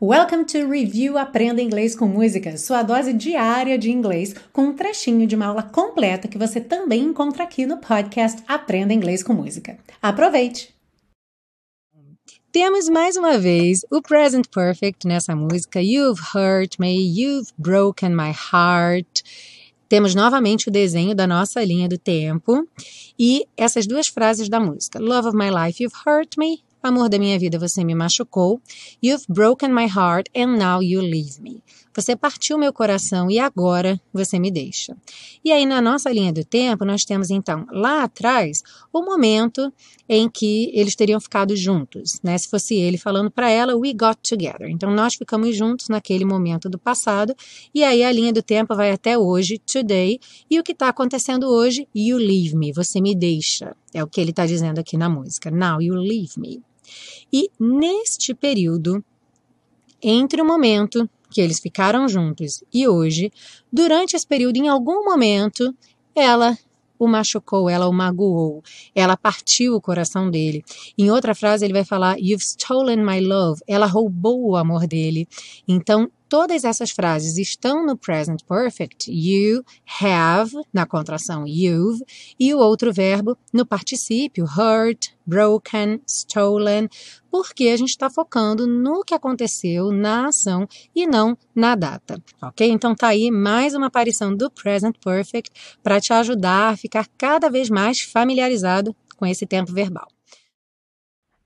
Welcome to Review Aprenda Inglês com Música, sua dose diária de inglês, com um trechinho de uma aula completa que você também encontra aqui no podcast Aprenda Inglês com Música. Aproveite! Temos mais uma vez o present perfect nessa música. You've hurt me, you've broken my heart. Temos novamente o desenho da nossa linha do tempo e essas duas frases da música. Love of my life, you've hurt me, Amor da minha vida, você me machucou. You've broken my heart and now you leave me. Você partiu meu coração e agora você me deixa. E aí, na nossa linha do tempo, nós temos então lá atrás o momento em que eles teriam ficado juntos, né? Se fosse ele falando para ela, we got together. Então, nós ficamos juntos naquele momento do passado. E aí, a linha do tempo vai até hoje, today. E o que está acontecendo hoje? You leave me. Você me deixa. É o que ele está dizendo aqui na música. Now you leave me. E neste período, entre o momento que eles ficaram juntos e hoje, durante esse período, em algum momento, ela o machucou, ela o magoou, ela partiu o coração dele. Em outra frase, ele vai falar: You've stolen my love. Ela roubou o amor dele. Então, todas essas frases estão no present perfect. You have, na contração you've, e o outro verbo no particípio, hurt, broken, stolen, porque a gente está focando no que aconteceu na ação e não na data, ok? Então tá aí mais uma aparição do present perfect para te ajudar a ficar cada vez mais familiarizado com esse tempo verbal.